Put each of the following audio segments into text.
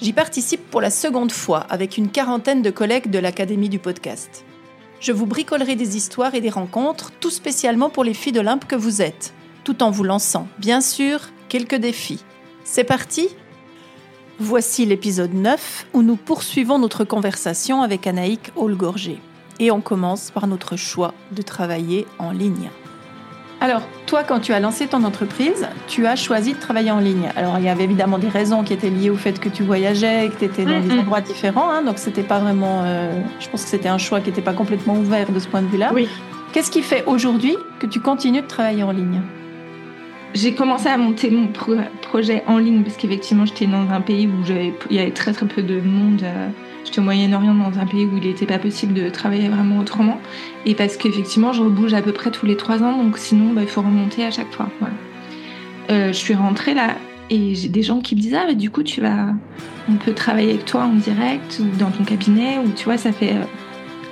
J'y participe pour la seconde fois avec une quarantaine de collègues de l'Académie du podcast. Je vous bricolerai des histoires et des rencontres, tout spécialement pour les filles d'Olympe que vous êtes, tout en vous lançant, bien sûr, quelques défis. C'est parti Voici l'épisode 9 où nous poursuivons notre conversation avec Anaïk Olgorgé. Et on commence par notre choix de travailler en ligne. Alors, toi, quand tu as lancé ton entreprise, tu as choisi de travailler en ligne. Alors, il y avait évidemment des raisons qui étaient liées au fait que tu voyageais, que tu étais dans des endroits différents. Hein, donc, c'était pas vraiment. Euh, je pense que c'était un choix qui n'était pas complètement ouvert de ce point de vue-là. Oui. Qu'est-ce qui fait aujourd'hui que tu continues de travailler en ligne? J'ai commencé à monter mon projet en ligne parce qu'effectivement, j'étais dans un pays où il y avait très très peu de monde. Euh, J'étais au Moyen-Orient dans un pays où il n'était pas possible de travailler vraiment autrement. Et parce qu'effectivement, je rebouge à peu près tous les trois ans, donc sinon, bah, il faut remonter à chaque fois. Euh, je suis rentrée là et j'ai des gens qui me disent Ah, bah, du coup, tu vas. On peut travailler avec toi en direct ou dans ton cabinet, ou tu vois, ça fait euh,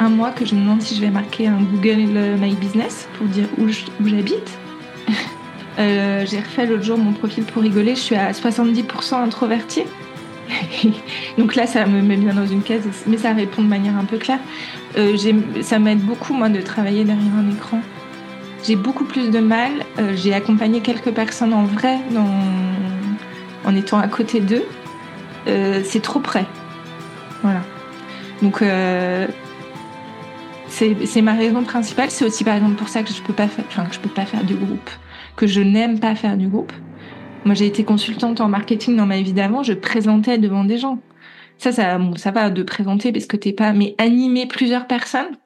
un mois que je me demande si je vais marquer un Google My Business pour dire où j'habite. euh, j'ai refait l'autre jour mon profil pour rigoler, je suis à 70% introvertie. Donc là, ça me met bien dans une case, mais ça répond de manière un peu claire. Euh, ça m'aide beaucoup, moi, de travailler derrière un écran. J'ai beaucoup plus de mal. Euh, j'ai accompagné quelques personnes en vrai en étant à côté d'eux. Euh, c'est trop près. Voilà. Donc, c'est ma raison principale. C'est aussi, par exemple, pour ça que je peux faire, que je peux pas faire du groupe, que je n'aime pas faire du groupe moi, j'ai été consultante en marketing dans ma vie d'avant, je présentais devant des gens. Ça, ça, ça va de présenter parce que t'es pas, mais animer plusieurs personnes.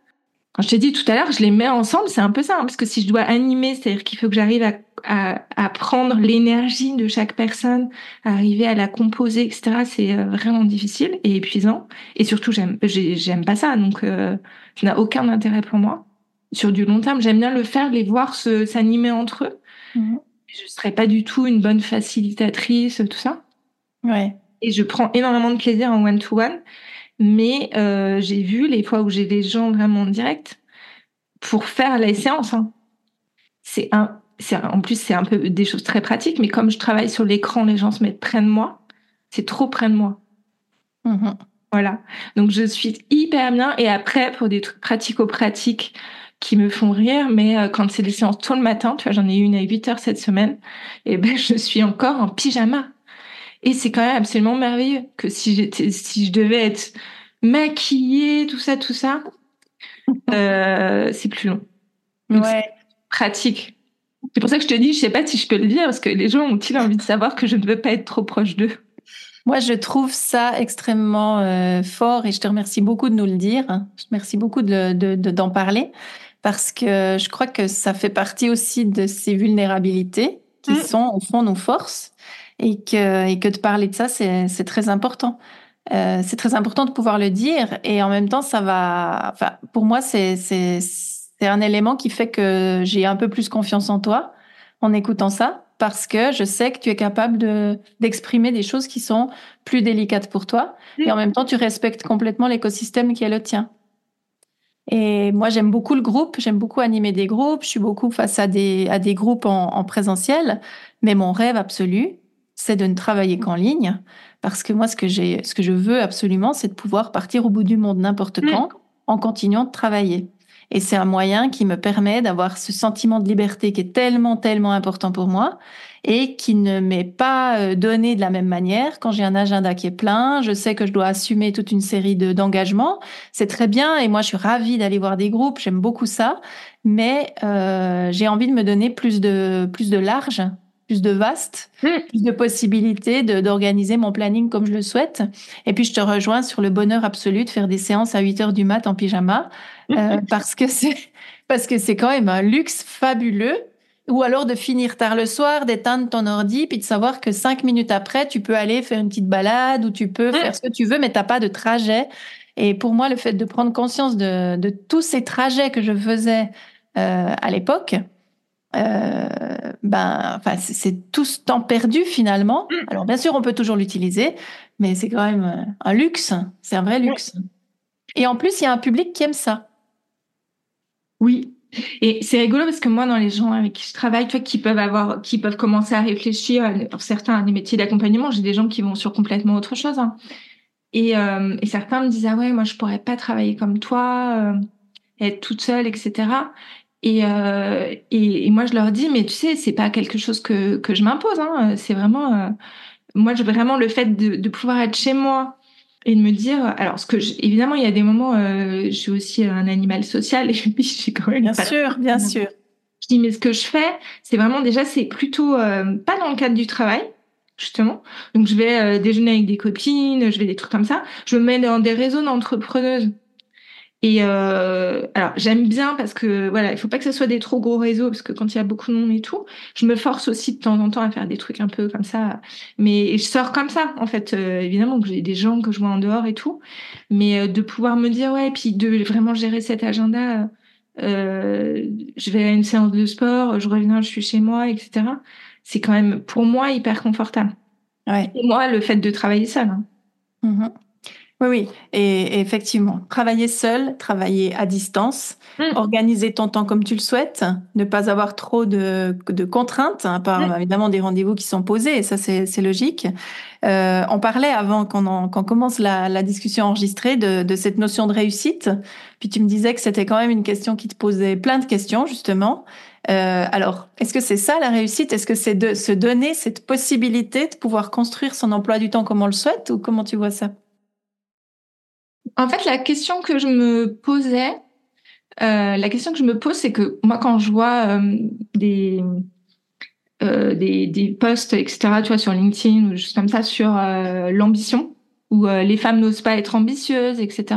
Quand je t'ai dit tout à l'heure, je les mets ensemble, c'est un peu ça, hein, parce que si je dois animer, c'est-à-dire qu'il faut que j'arrive à, à, à, prendre l'énergie de chaque personne, arriver à la composer, etc. C'est euh, vraiment difficile et épuisant. Et surtout, j'aime, j'aime pas ça, donc euh, ça n'a aucun intérêt pour moi. Sur du long terme, j'aime bien le faire, les voir se, s'animer entre eux. Mmh je serais pas du tout une bonne facilitatrice, tout ça. Ouais. Et je prends énormément de plaisir en one-to-one, mais euh, j'ai vu les fois où j'ai des gens vraiment en direct pour faire la séance. Hein. C'est un, c'est en plus c'est un peu des choses très pratiques, mais comme je travaille sur l'écran, les gens se mettent près de moi. C'est trop près de moi. Mmh voilà. Donc je suis hyper bien. Et après, pour des trucs pratico-pratiques, qui me font rire, mais euh, quand c'est des séances tôt le matin, tu vois, j'en ai eu une à 8 heures cette semaine, et ben je suis encore en pyjama. Et c'est quand même absolument merveilleux que si j'étais, si je devais être maquillée, tout ça, tout ça, euh, c'est plus long. ouais. Pratique. C'est pour ça que je te dis, je sais pas si je peux le dire, parce que les gens ont-ils envie de savoir que je ne veux pas être trop proche d'eux? Moi, je trouve ça extrêmement euh, fort et je te remercie beaucoup de nous le dire. Je te remercie beaucoup de, de, d'en parler parce que je crois que ça fait partie aussi de ces vulnérabilités qui mm. sont au fond nos forces et que, et que de parler de ça, c'est, très important. Euh, c'est très important de pouvoir le dire et en même temps, ça va. Enfin, pour moi, c'est, un élément qui fait que j'ai un peu plus confiance en toi en écoutant ça parce que je sais que tu es capable de d'exprimer des choses qui sont plus délicates pour toi et en même temps tu respectes complètement l'écosystème qui est le tien. Et moi, j'aime beaucoup le groupe, j'aime beaucoup animer des groupes, je suis beaucoup face à des, à des groupes en, en présentiel, mais mon rêve absolu, c'est de ne travailler qu'en ligne, parce que moi, ce que, j'ai, ce que je veux absolument, c'est de pouvoir partir au bout du monde n'importe mm. quand, en continuant de travailler. Et c'est un moyen qui me permet d'avoir ce sentiment de liberté qui est tellement, tellement important pour moi et qui ne m'est pas euh, donné de la même manière. Quand j'ai un agenda qui est plein, je sais que je dois assumer toute une série de d'engagements. C'est très bien et moi je suis ravie d'aller voir des groupes, j'aime beaucoup ça, mais euh, j'ai envie de me donner plus de plus de large, plus de vaste, mmh. plus de possibilités d'organiser mon planning comme je le souhaite. Et puis je te rejoins sur le bonheur absolu de faire des séances à 8 heures du mat en pyjama euh, parce que c'est parce que c'est quand même un luxe fabuleux Ou alors de finir tard le soir, d'éteindre ton ordi, puis de savoir que cinq minutes après, tu peux aller faire une petite balade ou tu peux faire ce que tu veux, mais t'as pas de trajet. Et pour moi, le fait de prendre conscience de, de tous ces trajets que je faisais euh, à l'époque, euh, ben, enfin, c'est tout ce temps perdu finalement. Mm. Alors bien sûr, on peut toujours l'utiliser, mais c'est quand même euh, un luxe. C'est un vrai luxe. Et en plus, il y a un public qui aime ça. Oui. Et c'est rigolo parce que moi, dans les gens avec qui je travaille, toi, qui peuvent avoir, qui peuvent commencer à réfléchir, pour certains, à des métiers d'accompagnement, j'ai des gens qui vont sur complètement autre chose. Hein. Et, euh, et, certains me disent ah ouais, moi je pourrais pas travailler comme toi, euh, être toute seule, etc. Et, euh, et, moi je leur dis mais tu sais c'est pas quelque chose que que je m'impose, hein. c'est vraiment euh, moi je vraiment le fait de, de, pouvoir être chez moi et de me dire alors ce que évidemment il y a des moments euh, je suis aussi un animal social et puis j'ai quand même bien sûr bien sûr. Je dis mais ce que je fais c'est vraiment déjà c'est plutôt euh, pas dans le cadre du travail justement. Donc je vais euh, déjeuner avec des copines, je vais des trucs comme ça. Je me mets dans des réseaux d'entrepreneuses. Et euh, alors j'aime bien parce que voilà, il faut pas que ce soit des trop gros réseaux parce que quand il y a beaucoup de monde et tout, je me force aussi de temps en temps à faire des trucs un peu comme ça. Mais je sors comme ça en fait. Euh, évidemment que j'ai des gens que je vois en dehors et tout, mais euh, de pouvoir me dire ouais, et puis de vraiment gérer cet agenda. je vais à une séance de sport, je reviens, je suis chez moi, etc c'est quand même pour moi hyper confortable. Ouais. Et moi, le fait de travailler seul. Hein. Mm-hmm. Oui, oui, et, effectivement, travailler seul, travailler à distance, mm. organiser ton temps comme tu le souhaites, ne pas avoir trop de, de contraintes, hein, à part mm. évidemment des rendez-vous qui sont posés, et ça c'est logique. Euh, on parlait avant qu'on commence la, la, discussion enregistrée de, de cette notion de réussite, puis tu me disais que c'était quand même une question qui te posait plein de questions justement. Euh, alors, est-ce que c'est ça la réussite? Est-ce que c'est de se donner cette possibilité de pouvoir construire son emploi du temps comme on le souhaite ou comment tu vois ça? En fait, la question que je me posais, euh, la question que je me pose, c'est que moi, quand je vois euh, des, des, des posts, etc., tu vois, sur LinkedIn ou juste comme ça, sur l'ambition, où les femmes n'osent pas être ambitieuses, etc.,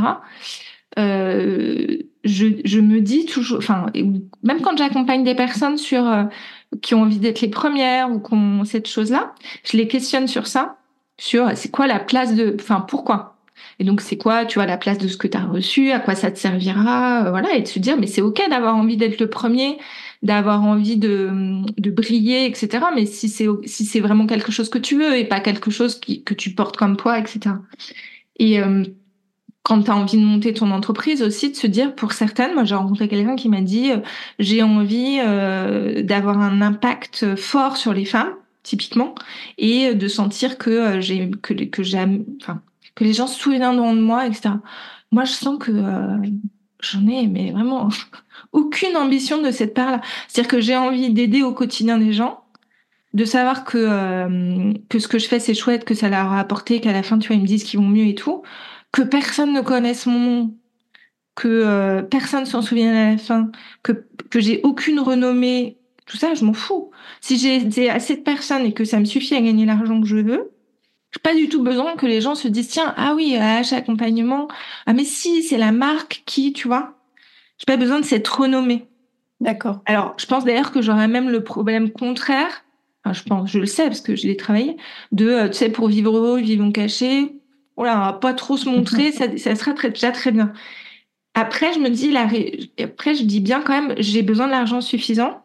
je, je me dis toujours, enfin, même quand j'accompagne des personnes sur euh, qui ont envie d'être les premières ou qui ont cette chose-là, je les questionne sur ça, sur euh, c'est quoi la place de, enfin, pourquoi? Et donc, c'est quoi, tu vois, la place de ce que tu as reçu, à quoi ça te servira, euh, voilà, et de se dire, mais c'est ok d'avoir envie d'être le premier, d'avoir envie de, de briller, etc. Mais si c'est si c'est vraiment quelque chose que tu veux et pas quelque chose qui, que tu portes comme poids, etc. Et quand tu as envie de monter ton entreprise aussi, de se dire, pour certaines, moi j'ai rencontré quelqu'un qui m'a dit, euh, j'ai envie euh, d'avoir un impact fort sur les femmes, typiquement, et de sentir que euh, j'ai que, que j'aime, enfin, que les gens se souviendront de moi, etc. Moi, je sens que j'en ai, mais vraiment aucune ambition de cette part-là. C'est-à-dire que j'ai envie d'aider au quotidien des gens, de savoir que que ce que je fais c'est chouette, que ça leur a apporté, qu'à la fin tu vois ils me disent qu'ils vont mieux et tout que personne ne connaisse mon nom, que euh, personne s'en souvienne à la fin, que, que j'ai aucune renommée, tout ça, je m'en fous. Si j'ai assez de personnes et que ça me suffit à gagner l'argent que je veux, pas du tout besoin que les gens se disent tiens ah oui H accompagnement ah mais si c'est la marque qui tu vois j'ai pas besoin de cette renommée d'accord alors je pense d'ailleurs que j'aurais même le problème contraire enfin, je pense je le sais parce que je l'ai travaillé de euh, tu sais pour vivre heureux vivons cachés voilà, pas trop se montrer, ça, ça sera très, déjà très bien. Après, je me dis, la après, je dis bien quand même, j'ai besoin de l'argent suffisant.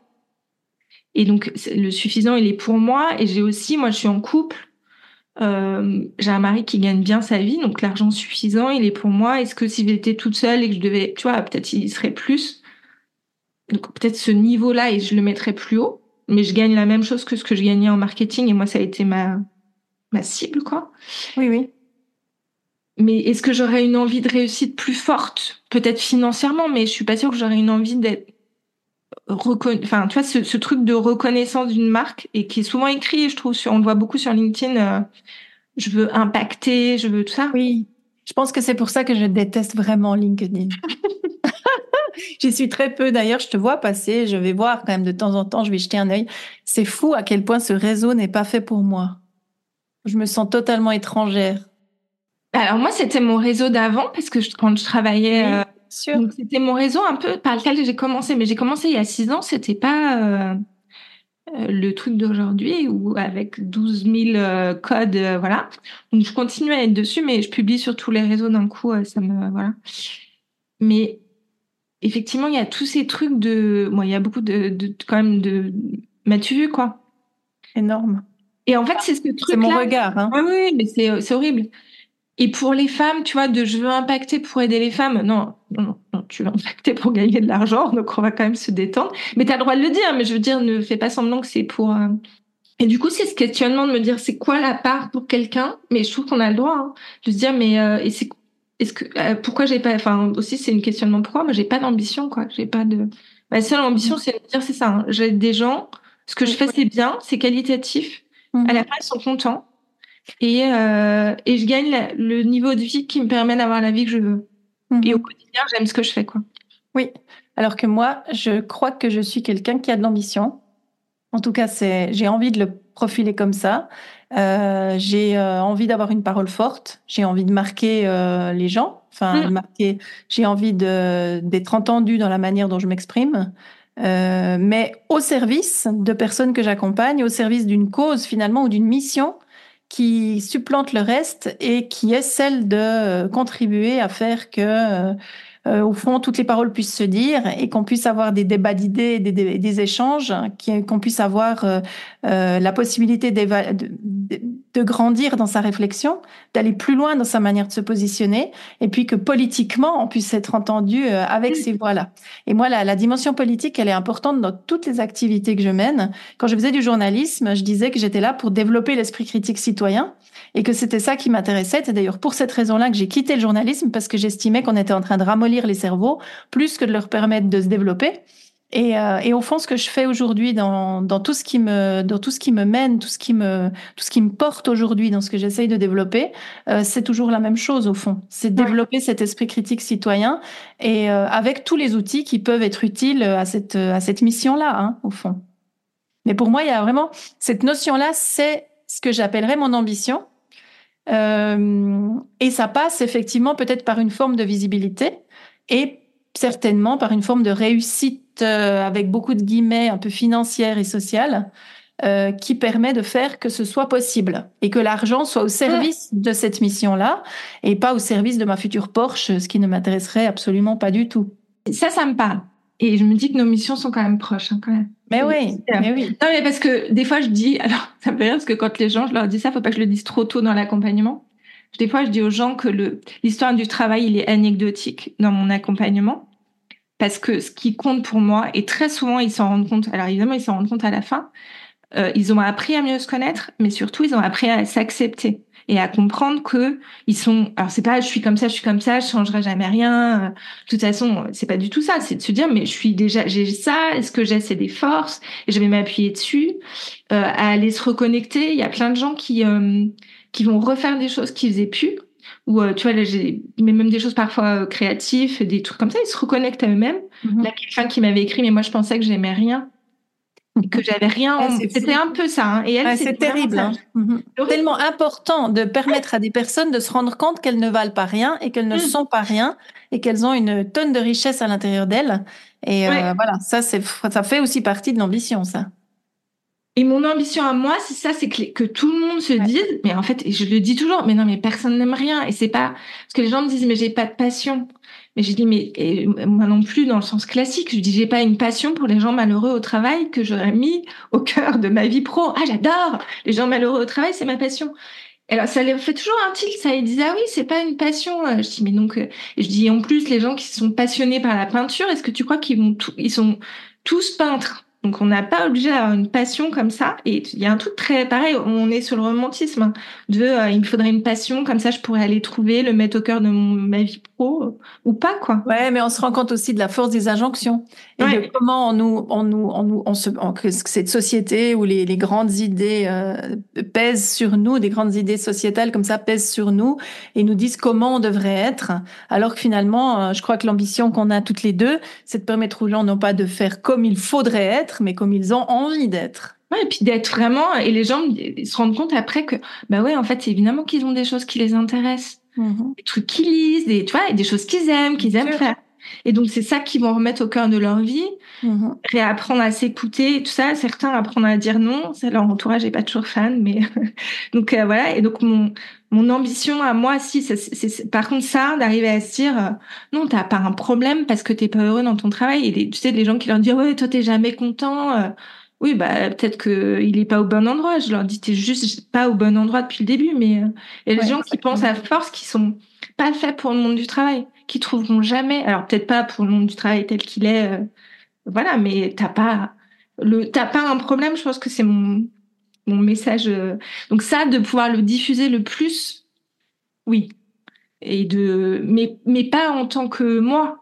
Et donc, le suffisant, il est pour moi. Et j'ai aussi, moi, je suis en couple. Euh, j'ai un mari qui gagne bien sa vie, donc l'argent suffisant, il est pour moi. Est-ce que si j'étais toute seule et que je devais, tu vois, peut-être il serait plus. Donc peut-être ce niveau-là et je le mettrais plus haut, mais je gagne la même chose que ce que je gagnais en marketing et moi ça a été ma ma cible quoi. Oui oui mais est-ce que j'aurais une envie de réussite plus forte? Peut-être financièrement, mais je suis pas sûre que j'aurais une envie d'être. Enfin, tu vois, ce, truc de reconnaissance d'une marque et qui est souvent écrit, je trouve, sur, on le voit beaucoup sur LinkedIn. Euh, je veux impacter, je veux tout ça. Oui. Je pense que c'est pour ça que je déteste vraiment LinkedIn. J'y suis très peu. D'ailleurs, je te vois passer. Je vais voir quand même de temps en temps. Je vais jeter un œil. C'est fou à quel point ce réseau n'est pas fait pour moi. Je me sens totalement étrangère. Alors moi, c'était mon réseau d'avant parce que quand je travaillais, euh, c'était mon réseau un peu par lequel j'ai commencé. Mais j'ai commencé il y a six ans. C'était pas, euh, euh, le truc d'aujourd'hui ou avec 12 000 codes, voilà. Donc je continue à être dessus, mais je publie sur tous les réseaux d'un coup, ça me voilà. Mais effectivement, il y a tous ces trucs de, bon, il y a beaucoup de, de quand même de, m'as-tu vu quoi Énorme. Et en fait, c'est ce truc. C'est mon regard. Hein. Oui, mais c'est horrible. Et pour les femmes, tu vois, de je veux impacter pour aider les femmes. Non, non, non, tu veux impacter pour gagner de l'argent, donc on va quand même se détendre. Mais tu as le droit de le dire, mais je veux dire, ne fais pas semblant que c'est pour. Euh, et du coup, c'est ce questionnement de me dire, c'est quoi la part pour quelqu'un? Mais je trouve qu'on a le droit hein, de se dire, mais euh, et c'est est-ce que euh, pourquoi j'ai pas enfin aussi c'est une questionnement pourquoi? Moi j'ai pas d'ambition quoi j'ai pas de ma seule ambition c'est de dire c'est ça hein. j'ai des gens ce que je fais c'est bien c'est qualitatif à la fin ils sont contents et, euh, et je gagne le niveau de vie qui me permet d'avoir la vie que je veux. Et au mhm. quotidien, j'aime ce que je fais. Quoi. Oui, alors que moi, je crois que je suis quelqu'un qui a de l'ambition. En tout cas, c'est, j'ai envie de le profiler comme ça. Euh, j'ai euh, envie d'avoir une parole forte. J'ai envie de marquer euh, les gens. Enfin, mm. marquer. J'ai envie de, d'être entendue dans la manière dont je m'exprime. Mais au service de personnes que j'accompagne, au service d'une cause finalement ou d'une mission qui supplante le reste et qui est celle de euh, contribuer à faire que euh, euh, au fond, toutes les paroles puissent se dire et qu'on puisse avoir des débats d'idées, des, des, échanges, qu'on puisse avoir euh, la possibilité de, grandir dans sa réflexion, d'aller plus loin dans sa manière de se positionner, et puis que politiquement, on puisse être entendu euh, avec ces voix-là. Et moi, la, la dimension politique, elle est importante dans toutes les activités que je mène. Quand je faisais du journalisme, je disais que j'étais là pour développer l'esprit critique citoyen et que c'était ça qui m'intéressait. C'est d'ailleurs pour cette raison-là que j'ai quitté le journalisme parce que j'estimais qu'on était en train de ramollir les cerveaux plus que de leur permettre de se développer. Et, euh, et au fond, ce que je fais aujourd'hui dans, dans tout ce qui me dans tout ce qui me mène, tout ce qui me tout ce qui me porte aujourd'hui dans ce que j'essaye de développer, euh, c'est toujours la même chose au fond. C'est développer cet esprit critique citoyen et euh, avec tous les outils qui peuvent être utiles à cette à cette mission-là, hein, au fond. Mais pour moi, il y a vraiment cette notion-là, c'est ce que j'appellerais mon ambition. Euh, et ça passe effectivement peut-être par une forme de visibilité et certainement par une forme de réussite euh, avec beaucoup de guillemets un peu financière et sociale euh, qui permet de faire que ce soit possible et que l'argent soit au service de cette mission-là et pas au service de ma future Porsche, ce qui ne m'intéresserait absolument pas du tout. Ça, ça me parle. Et je me dis que nos missions sont quand même proches, hein, quand même. Mais oui, mais oui. Non, mais parce que des fois, je dis, alors, ça me fait rire parce que quand les gens, je leur dis ça, faut pas que je le dise trop tôt dans l'accompagnement. Des fois, je dis aux gens que le, l'histoire du travail, il est anecdotique dans mon accompagnement. Parce que ce qui compte pour moi, et très souvent, ils s'en rendent compte, alors évidemment, ils s'en rendent compte à la fin, euh, ils ont appris à mieux se connaître, mais surtout, ils ont appris à s'accepter et à comprendre que ils sont alors c'est pas je suis comme ça je suis comme ça je changerai jamais rien de toute façon c'est pas du tout ça c'est de se dire mais je suis déjà j'ai ça est-ce que j'ai c'est des forces et je vais m'appuyer dessus euh, à aller se reconnecter il y a plein de gens qui euh, qui vont refaire des choses qu'ils faisaient plus ou euh, tu vois là j'ai mais même des choses parfois créatives des trucs comme ça ils se reconnectent à eux-mêmes mm-hmm. là quelqu'un qui m'avait écrit mais moi je pensais que j'aimais rien que j'avais rien. C'était un peu ça. Hein. Et elle, c'est terrible. Hein. Mhm. Tellement important de permettre à des personnes de se rendre compte qu'elles ne valent pas rien et qu'elles ne mm. sont pas rien et qu'elles ont une tonne de richesse à l'intérieur d'elles. Et euh, voilà, ça, ça fait aussi partie de l'ambition, ça. Et mon ambition à moi, c'est ça, c'est que, que, tout le monde se dise, mais en fait, je le dis toujours, mais non, mais personne n'aime rien. Et c'est pas parce que les gens me disent, mais j'ai pas de passion. Mais j'ai dit, mais moi non plus dans le sens classique. Je dis, j'ai pas une passion pour les gens malheureux au travail que j'aurais mis au cœur de ma vie pro. Ah, j'adore les gens malheureux au travail, c'est ma passion. Alors ça les fait toujours un tilt, ça. Ils disent ah oui, c'est pas une passion. Je dis mais donc, euh, je dis en plus les gens qui sont passionnés par la peinture, est-ce que tu crois qu'ils vont, ils sont tous peintres? Donc on n'a pas obligé d'avoir une passion comme ça. Et il y a un truc très pareil, on est sur le romantisme hein, de euh, il me faudrait une passion comme ça je pourrais aller trouver, le mettre au cœur de mon, ma vie pro euh, ou pas quoi. Ouais, mais on se rend compte aussi de la force des injonctions et de comment on nous on nous on nous on se cette société où les, les grandes idées euh, pèsent sur nous, des grandes idées sociétales comme ça pèsent sur nous et nous disent comment on devrait être alors que finalement je crois que l'ambition qu'on a toutes les deux, c'est de permettre aux gens non pas de faire comme il faudrait être mais comme ils ont envie d'être. Ouais, et puis d'être vraiment, et les gens se rendent compte après que, bah ouais, en fait, c'est évidemment qu'ils ont des choses qui les intéressent. Mm-hmm. Des trucs qu'ils lisent, des, tu vois, des choses qu'ils aiment, qu'ils aiment faire. Et donc, c'est ça qu'ils vont remettre au cœur de leur vie, Mhm. réapprendre à s'écouter, tout ça. Certains apprendre à dire non. Leur entourage n'est pas toujours fan, mais donc euh, voilà. Et donc, mon, mon ambition à moi, si, c'est, par contre, ça, d'arriver à se dire, euh, non, t'as pas un problème parce que t'es pas heureux dans ton travail. Et les- tu sais, les gens qui leur disent, ouais, toi, t'es jamais content. euh, oui, bah, peut-être que il est pas au bon endroit. Je leur dis, t'es juste pas au bon endroit depuis le début. Mais euh, des Ouais, gens qui pensent à force qui sont pas faits pour le monde du travail, qui trouveront jamais, alors peut-être pas pour le monde du travail tel qu'il est, euh, voilà, mais t'as pas le, t'as pas un problème. Je pense que c'est mon mon message. euh. Donc ça, de pouvoir le diffuser le plus, oui, et de, mais mais pas en tant que moi.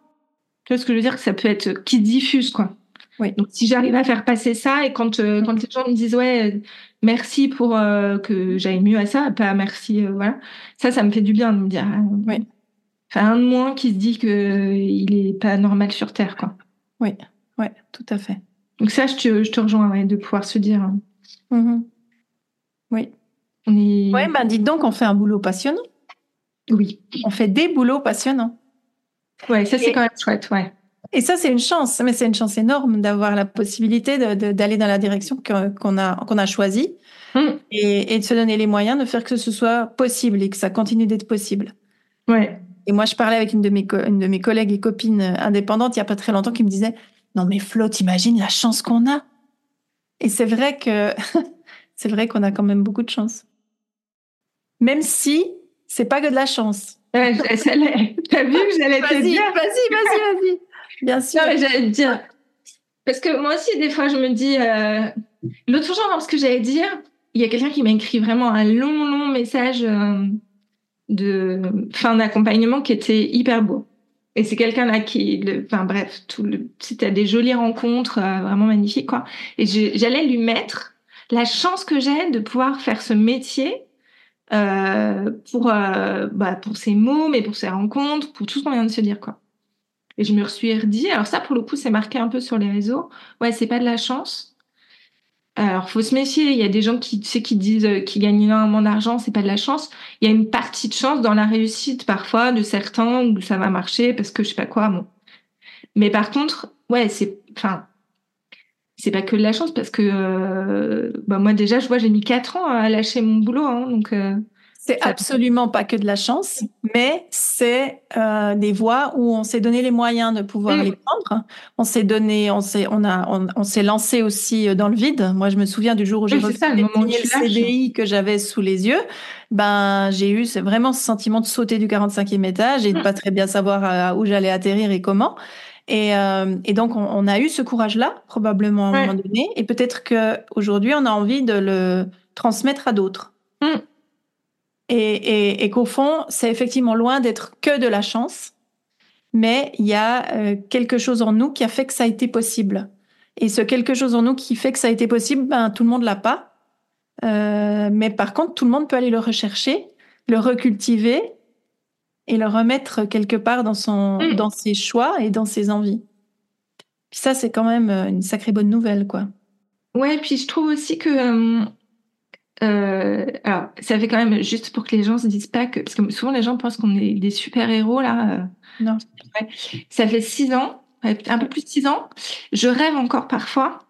Tu vois ce que je veux dire? Que ça peut être qui diffuse quoi. Oui. Donc si j'arrive à faire passer ça et quand euh, quand les gens me disent ouais euh, merci pour euh, que j'aille mieux à ça, pas merci euh, voilà, ça ça me fait du bien de me dire Oui. Enfin, un de moins qui se dit que il est pas normal sur terre quoi. Oui, ouais, tout à fait. Donc ça je te je te rejoins ouais, de pouvoir se dire hein, Mhm. Oui. on est Ouais, ben dites donc, on fait un boulot passionnant. oui On fait des boulots passionnants. ouais ça c'est quand même chouette ouais Et ça, c'est une chance, mais c'est une chance énorme d'avoir la possibilité d'aller dans la direction qu'on a, qu'on a choisie Hum, et, et de se donner les moyens de faire que ce soit possible et que ça continue d'être possible. ouais Et moi, je parlais avec une de mes, une de mes collègues et copines indépendantes il n'y a pas très longtemps qui me disait Non, mais Flo, t'imagines la chance qu'on a? Et c'est vrai que c'est vrai qu'on a quand même beaucoup de chance. Même si c'est pas que de la chance. Ouais. T'as vu que j'allais te Vas-y, vas-y, dire vas-y, vas-y. Bien sûr. Non, mais j'allais te dire. Parce que moi aussi, des fois, je me dis. euh, L'autre jour, dans ce que j'allais dire, il y a quelqu'un qui m'a écrit vraiment un long, long message euh, de fin d'accompagnement qui était hyper beau. Et c'est quelqu'un là qui, le- enfin bref, tout le, c'était des jolies rencontres, euh, vraiment magnifiques quoi. Et j'allais lui mettre la chance que j'ai de pouvoir faire ce métier euh, pour euh, bah, pour ses mots, mais pour ses rencontres, pour tout ce qu'on vient de se dire quoi. Et je me suis redit, alors ça pour le coup c'est marqué un peu sur les réseaux, ouais c'est pas de la chance. Alors faut se méfier, il y a des gens qui tu sais qui disent euh, qu'ils gagnent énormément d'argent, c'est pas de la chance. Il y a une partie de chance dans la réussite parfois de certains où ça va marcher parce que je sais pas quoi. Bon. Mais par contre, ouais c'est, enfin c'est pas que de la chance parce que euh, bah moi déjà je vois j'ai mis quatre ans à lâcher mon boulot hein, donc euh, C'est absolument pas que de la chance, mais c'est euh, des voies où on s'est donné les moyens de pouvoir Mm. les prendre. On s'est donné, on s'est, on a, on, on s'est lancé aussi euh, dans le vide. Moi, je me souviens du jour où j'ai Oui, ça, le. CDI que j'avais sous les yeux. Ben, j'ai eu c'est vraiment ce sentiment de sauter du 45e étage et de Mm. pas très bien savoir euh, où j'allais atterrir et comment. Et, euh, et donc, on, on a eu ce courage-là, probablement à un Ouais. moment donné. Et peut-être que aujourd'hui, on a envie de le transmettre à d'autres. Mm. Et, et, et qu'au fond, c'est effectivement loin d'être que de la chance, mais il y a euh, quelque chose en nous qui a fait que ça a été possible. Et ce quelque chose en nous qui fait que ça a été possible, ben, tout le monde l'a pas. Euh, mais par contre, tout le monde peut aller le rechercher, le recultiver et le remettre quelque part dans, son, Mm. dans ses choix et dans ses envies. Puis ça, c'est quand même euh, une sacrée bonne nouvelle, quoi. Ouais, puis je trouve aussi que. euh, euh, alors, ça fait quand même juste pour que les gens se disent pas que. Parce que souvent, les gens pensent qu'on est des super-héros, là. Non. ouais. Ça fait six ans, un peu plus de six ans. Je rêve encore parfois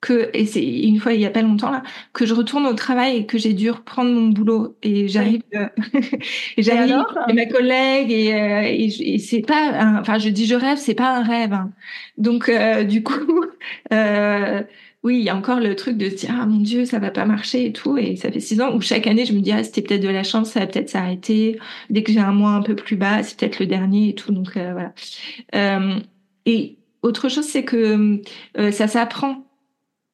que. Et c'est une fois, il y a pas longtemps, là, que je retourne au travail et que j'ai dû reprendre mon boulot. Et j'arrive. euh, et j'arrive. Et ma collègue, et, euh, et, c'est pas. un- Enfin, je dis je rêve, c'est pas un rêve. hein. Donc, euh, du coup. Oui, il y a encore le truc de se dire ah mon Dieu, ça va pas marcher et tout. Et ça fait six ans où chaque année je me dis ah c'était peut-être de la chance, ça va peut-être s'arrêter. Dès que j'ai un mois un peu plus bas, c'est peut-être le dernier et tout. Donc voilà. Et autre chose, c'est que ça s'apprend.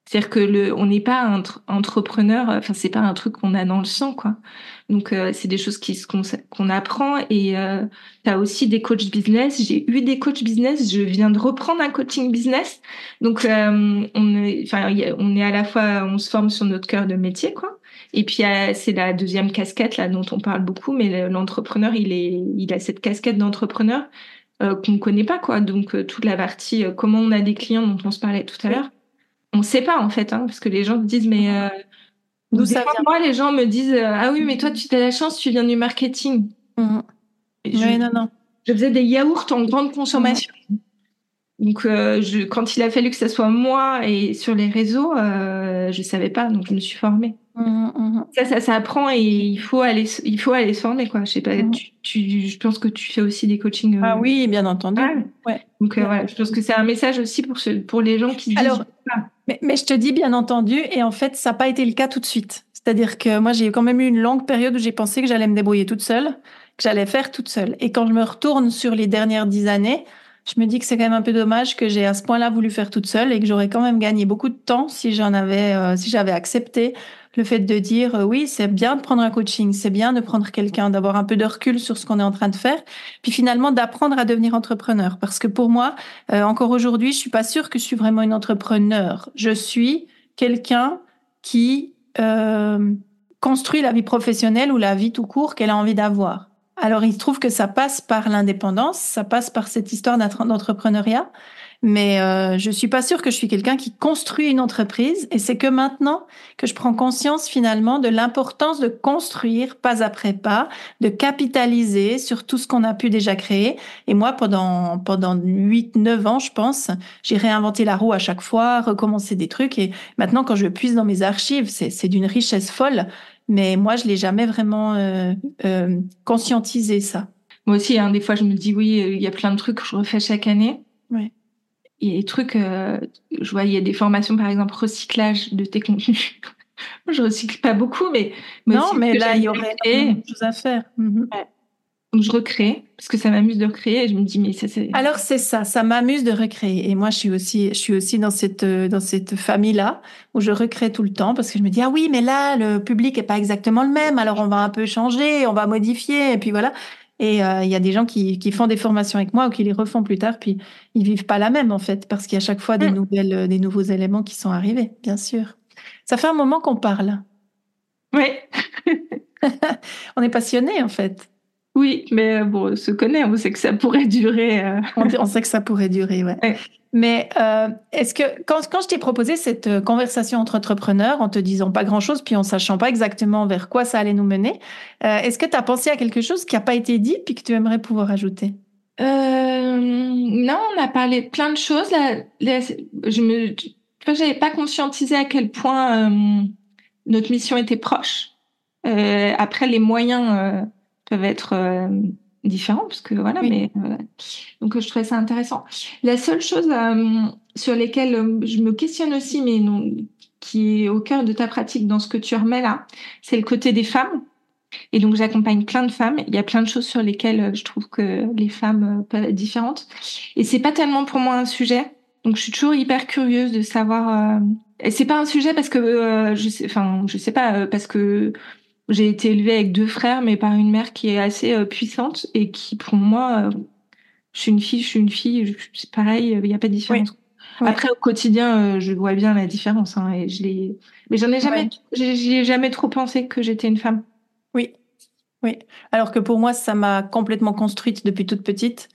C'est-à-dire que le, on n'est pas entre- entrepreneur. Enfin, c'est pas un truc qu'on a dans le sang, quoi. Donc euh, c'est des choses qui qu'on apprend. Et euh, tu as aussi des coachs business. J'ai eu des coachs business. Je viens de reprendre un coaching business. Donc, euh, on est, enfin, on est à la fois, on se forme sur notre cœur de métier, quoi. Et puis, euh, c'est la deuxième casquette là dont on parle beaucoup, mais le- l'entrepreneur, il est, il a cette casquette d'entrepreneur euh, qu'on ne connaît pas, quoi. Donc, euh, toute la partie, euh, comment on a des clients dont on se parlait tout à l'heure, on ne sait pas en fait, hein, parce que les gens se disent, mais euh, D'où ça fois, vient moi, les gens me disent, euh, ah oui, mais toi, tu as la chance, tu viens du marketing. Et je, Oui, non, non. je faisais des yaourts en grande consommation. Donc, euh, je, quand il a fallu que ça soit moi et sur les réseaux, euh, je savais pas, donc je me suis formée. Mmh, mmh. Ça, ça, ça apprend et il faut aller, il faut aller se former, quoi. Je sais pas, Mmh. tu, tu- je pense que tu fais aussi des coachings. euh, Ah oui, bien entendu. ouais. Ouais. Donc, Ouais. je pense que c'est un message aussi pour, ce, pour les gens qui se disent. Alors, mais, mais je te dis bien entendu, et en fait, ça n'a pas été le cas tout de suite. C'est-à-dire que moi, j'ai quand même eu une longue période où j'ai pensé que j'allais me débrouiller toute seule, que j'allais faire toute seule. Et quand je me retourne sur les dernières dix années, je me dis que c'est quand même un peu dommage que j'ai à ce point-là voulu faire toute seule et que j'aurais quand même gagné beaucoup de temps si j'en avais, euh, si j'avais accepté le fait de dire euh, oui, c'est bien de prendre un coaching, c'est bien de prendre quelqu'un, d'avoir un peu de recul sur ce qu'on est en train de faire, puis finalement d'apprendre à devenir entrepreneur. Parce que pour moi, euh, encore aujourd'hui, je suis pas sûre que je suis vraiment une entrepreneur. Je suis quelqu'un qui euh, construit la vie professionnelle ou la vie tout court qu'elle a envie d'avoir. Alors, il se trouve que ça passe par l'indépendance, ça passe par cette histoire d'entre- d'entrepreneuriat, mais euh, je suis pas sûre que je suis quelqu'un qui construit une entreprise. Et c'est que maintenant que je prends conscience finalement de l'importance de construire pas après pas, de capitaliser sur tout ce qu'on a pu déjà créer. Et moi, pendant pendant huit, neuf ans, je pense, j'ai réinventé la roue à chaque fois, recommencé des trucs. Et maintenant, quand je puise dans mes archives, c'est c'est d'une richesse folle. Mais moi, je l'ai jamais vraiment euh, euh, conscientisé ça. Moi aussi, hein, des fois, je me dis, oui, il y a plein de trucs que je refais chaque année. Ouais. Il y a des trucs, euh, je vois, il y a des formations, par exemple, recyclage de tes contenus. Je recycle pas beaucoup, mais. mais non, mais là, il y aurait créer. énormément de choses à faire. Mhm. Donc, je recrée, parce que ça m'amuse de recréer, et je me dis, mais ça, c'est. Alors c'est ça, ça m'amuse de recréer. Et moi, je suis aussi, je suis aussi dans cette euh, dans cette famille-là où je recrée tout le temps parce que je me dis ah oui, mais là le public est pas exactement le même, alors on va un peu changer, on va modifier, et puis voilà. Et euh, il y a des gens qui, qui font des formations avec moi ou qui les refont plus tard, puis ils vivent pas la même en fait parce qu'il y a chaque fois des Mm. nouvelles, euh, des nouveaux éléments qui sont arrivés, bien sûr. Ça fait un moment qu'on parle. Ouais. On est passionné en fait. Oui, mais euh, bon, on se connaît, on sait que ça pourrait durer. euh, On, on sait que ça pourrait durer, ouais. Ouais. Mais euh, est-ce que quand, quand je t'ai proposé cette conversation entre entrepreneurs en te disant pas grand-chose, puis en sachant pas exactement vers quoi ça allait nous mener, euh, est-ce que tu as pensé à quelque chose qui n'a pas été dit puis que tu aimerais pouvoir ajouter? Euh, non, on a parlé de plein de choses. Là, là, je me, j'avais pas conscientisé à quel point euh, notre mission était proche. Euh, après, les moyens euh, peuvent être euh, différents, parce que voilà. Oui. Mais euh, donc, je trouvais ça intéressant. La seule chose euh, sur lesquelles euh, je me questionne aussi, mais non, qui est au cœur de ta pratique dans ce que tu remets là, c'est le côté des femmes. Et donc, j'accompagne plein de femmes. Il y a plein de choses sur lesquelles je trouve que les femmes peuvent être différentes. Et c'est pas tellement pour moi un sujet. Donc, je suis toujours hyper curieuse de savoir. Euh... C'est pas un sujet parce que euh, je sais, enfin, je sais pas euh, parce que j'ai été élevée avec deux frères, mais par une mère qui est assez euh, puissante et qui, pour moi, euh, je suis une fille, je suis une fille. C'est pareil, il n'y a pas de différence. Oui. Après, au quotidien, euh, je vois bien la différence. Hein, et je l'ai. Mais j'en ai jamais, Ouais. j'ai ai jamais trop pensé que j'étais une femme. Oui, oui. Alors que pour moi, ça m'a complètement construite depuis toute petite.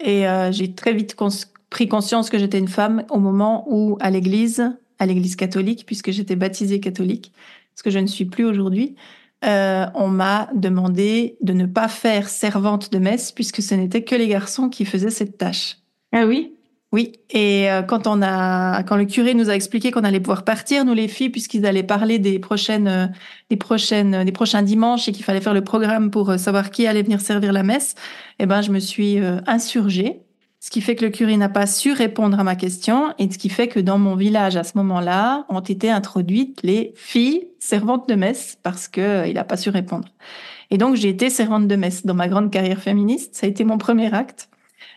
Et euh, j'ai très vite cons- pris conscience que j'étais une femme au moment où, à l'église, à l'église catholique, puisque j'étais baptisée catholique, ce que je ne suis plus aujourd'hui, euh, on m'a demandé de ne pas faire servante de messe, puisque ce n'était que les garçons qui faisaient cette tâche. Ah oui? Oui, et euh, quand on a, quand le curé nous a expliqué qu'on allait pouvoir partir, nous les filles, puisqu'ils allaient parler des prochaines, euh, des prochaines, des prochains dimanches et qu'il fallait faire le programme pour euh, savoir qui allait venir servir la messe, eh ben, je me suis insurgée. Ce qui fait que le curé n'a pas su répondre à ma question et ce qui fait que dans mon village à ce moment-là ont été introduites les filles servantes de messe parce que euh, il n'a pas su répondre. Et donc j'ai été servante de messe dans ma grande carrière féministe. Ça a été mon premier acte.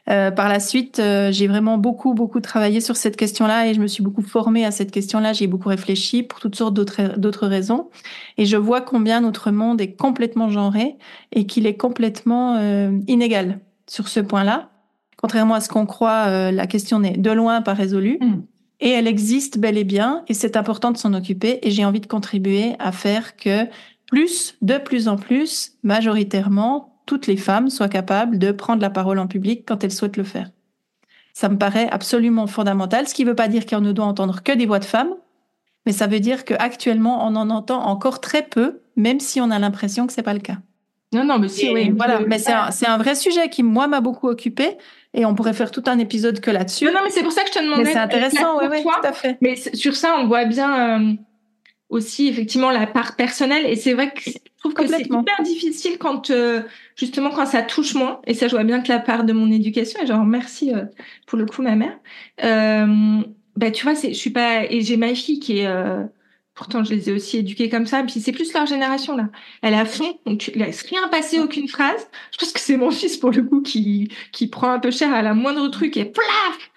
Euh, par la suite, euh, j'ai vraiment beaucoup, beaucoup travaillé sur cette question-là et je me suis beaucoup formée à cette question-là. J'ai beaucoup réfléchi pour toutes sortes d'autres d'autres raisons. Et je vois combien notre monde est complètement genré et qu'il est complètement euh, inégal sur ce point-là. Contrairement à ce qu'on croit, euh, la question n'est de loin pas résolue. Mm. Et elle existe bel et bien et c'est important de s'en occuper. Et j'ai envie de contribuer à faire que plus, de plus en plus, majoritairement, toutes les femmes soient capables de prendre la parole en public quand elles souhaitent le faire. Ça me paraît absolument fondamental, ce qui ne veut pas dire qu'on ne doit entendre que des voix de femmes, mais ça veut dire qu'actuellement, on en entend encore très peu, même si on a l'impression que c'est pas le cas. Non, non, mais si, oui. voilà, mais c'est un, c'est un vrai sujet qui, moi, m'a beaucoup occupé Et on pourrait faire tout un épisode que là-dessus. Non, non, mais c'est pour ça que je te demandais. Mais c'est intéressant, oui, oui, toi. tout à fait. Mais sur ça, on voit bien euh, aussi effectivement la part personnelle. Et c'est vrai que je trouve que c'est hyper difficile quand euh, justement quand ça touche moins. Et ça, je vois bien que la part de mon éducation. Et genre merci euh, pour le coup ma mère. Euh, bah tu vois, c'est, je suis pas et j'ai ma fille qui est euh, pourtant je les ai aussi éduquées comme ça. Puis c'est plus leur génération là. Elle à fond, donc tu laisses rien passer, aucune phrase. Je pense que c'est mon fils pour le coup qui qui prend un peu cher à la moindre truc et plaf.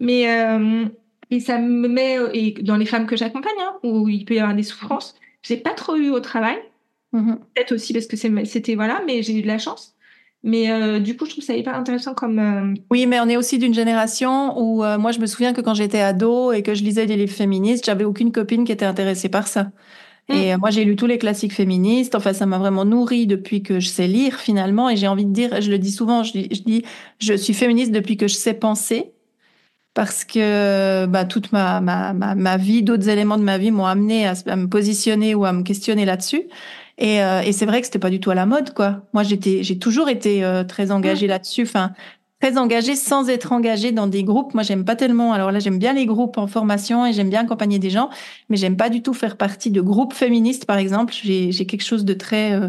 Mais euh, et ça me met et dans les femmes que j'accompagne hein, où il peut y avoir des souffrances. J'ai pas trop eu au travail, Mhm. peut-être aussi parce que c'était voilà, mais j'ai eu de la chance. Mais euh, du coup, je trouve ça hyper intéressant comme euh, Oui, mais on est aussi d'une génération où euh, moi je me souviens que quand j'étais ado et que je lisais des livres féministes, j'avais aucune copine qui était intéressée par ça. Et euh, moi j'ai lu tous les classiques féministes. Enfin, ça m'a vraiment nourri depuis que je sais lire finalement. Et j'ai envie de dire, je le dis souvent, je dis, je dis, je suis féministe depuis que je sais penser. Parce que bah, toute ma, ma, ma, ma vie, d'autres éléments de ma vie m'ont amené à, à me positionner ou à me questionner là-dessus. Et, euh, et c'est vrai que c'était pas du tout à la mode, quoi. Moi, j'étais, j'ai toujours été euh, très engagée là-dessus. Enfin, très engagée sans être engagée dans des groupes. Moi, j'aime pas tellement. Alors là, j'aime bien les groupes en formation et j'aime bien accompagner des gens, mais j'aime pas du tout faire partie de groupes féministes, par exemple. J'ai, j'ai quelque chose de très euh,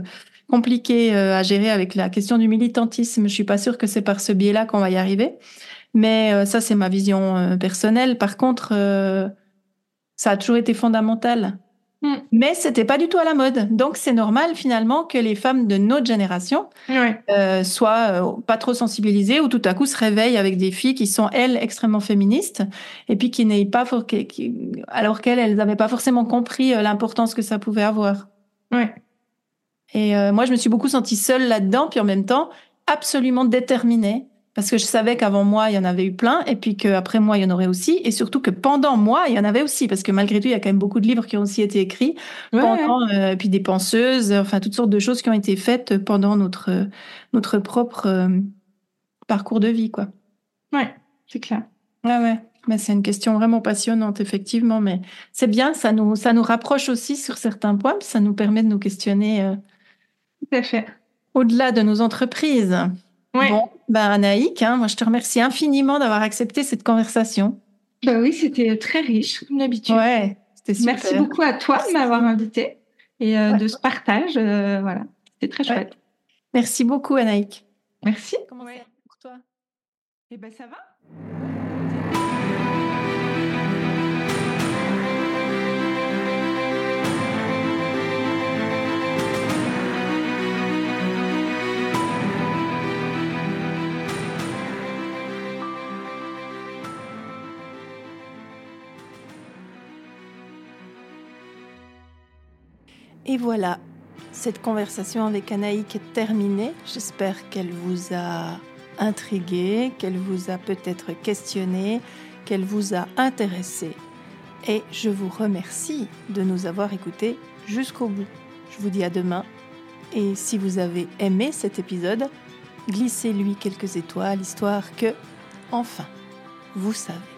compliqué euh, à gérer avec la question du militantisme. Je suis pas sûre que c'est par ce biais-là qu'on va y arriver. Mais euh, ça, c'est ma vision euh, personnelle. Par contre, euh, ça a toujours été fondamental. Mm. Mais c'était pas du tout à la mode. Donc, c'est normal finalement que les femmes de notre génération ouais. euh, soient euh, pas trop sensibilisées ou tout à coup se réveillent avec des filles qui sont elles extrêmement féministes et puis qui n'aient pas for- qui- qui- alors qu'elles elles n'avaient pas forcément compris euh, l'importance que ça pouvait avoir. Ouais. Et euh, moi, je me suis beaucoup sentie seule là-dedans, puis en même temps absolument déterminée parce que je savais qu'avant moi, il y en avait eu plein, et puis qu'après moi, il y en aurait aussi, et surtout que pendant moi, il y en avait aussi, parce que malgré tout, il y a quand même beaucoup de livres qui ont aussi été écrits Ouais, pendant, euh, et puis des penseuses, enfin toutes sortes de choses qui ont été faites pendant notre notre propre euh, parcours de vie, quoi. ouais, c'est clair. Ouais, ouais. Mais c'est une question vraiment passionnante, effectivement. Mais c'est bien, ça nous ça nous rapproche aussi sur certains points, ça nous permet de nous questionner euh, Tout à fait. au-delà de nos entreprises. Ouais. Bon, ben Anaïk, hein, moi je te remercie infiniment d'avoir accepté cette conversation. Bah oui, c'était très riche comme d'habitude. Ouais, c'était super. Merci beaucoup à toi de m'avoir invité et euh, Ouais. de ce partage. euh, voilà, c'était très Ouais. chouette. Merci beaucoup, Anaïk. Merci. Comment ça va pour toi? Et ben ça va. Et voilà, cette conversation avec Anaïk est terminée. J'espère qu'elle vous a intrigué, qu'elle vous a peut-être questionné, qu'elle vous a intéressé. Et je vous remercie de nous avoir écoutés jusqu'au bout. Je vous dis à demain. Et si vous avez aimé cet épisode, glissez-lui quelques étoiles, histoire que, enfin, vous savez.